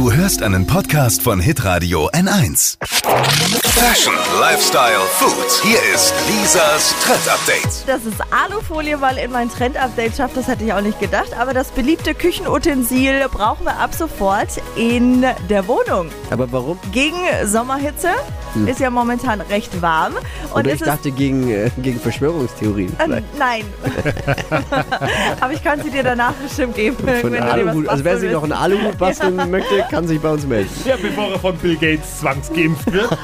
Du hörst einen Podcast von Hitradio N1. Fashion, Lifestyle, Food. Hier ist Lisas Trend Update. Dass es Alufolie mal in mein Trend-Update schafft, das hätte ich auch nicht gedacht. Aber das beliebte Küchenutensil brauchen wir ab sofort in der Wohnung. Aber warum? Gegen Sommerhitze ist ja momentan recht warm. Und Oder ich dachte gegen, äh, gegen Verschwörungstheorien äh, nein. Aber ich kann sie dir danach bestimmt geben, Von wenn du dir was Aluhut. Also wer sich noch einen. Aluhut basteln möchte, kann sich bei uns melden. Ja, bevor er von Bill Gates zwangsgeimpft wird.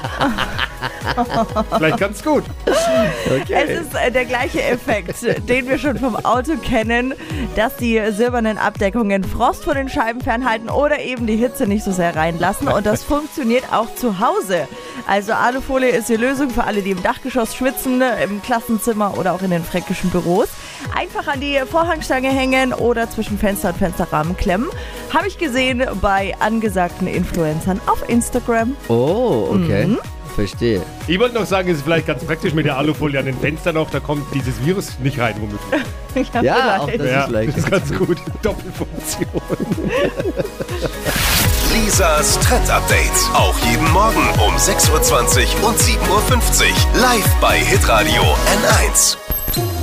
Vielleicht ganz gut. Es ist äh, der gleiche Effekt, den wir schon vom Auto kennen, dass die silbernen Abdeckungen Frost von den Scheiben fernhalten oder eben die Hitze nicht so sehr reinlassen. Und das funktioniert auch zu Hause. Also Alufolie ist die Lösung für alle, die im Dachgeschoss schwitzen, im Klassenzimmer oder auch in den fränkischen Büros. Einfach an die Vorhangstange hängen oder zwischen Fenster und Fensterrahmen klemmen. Habe ich gesehen bei angesagten Influencern auf Instagram. Oh, okay. Mhm. Verstehe. Ich wollte noch sagen, es ist vielleicht ganz praktisch mit der Alufolie an den Fenstern noch, da kommt dieses Virus nicht rein, womöglich. Ja, auch vielleicht. das ja, ist leicht. das ist ganz gut. Doppelfunktion. Lisas Trend Update. Auch jeden Morgen um 6.20 Uhr und 7.50 Uhr. Live bei Hitradio N1.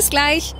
Bis gleich.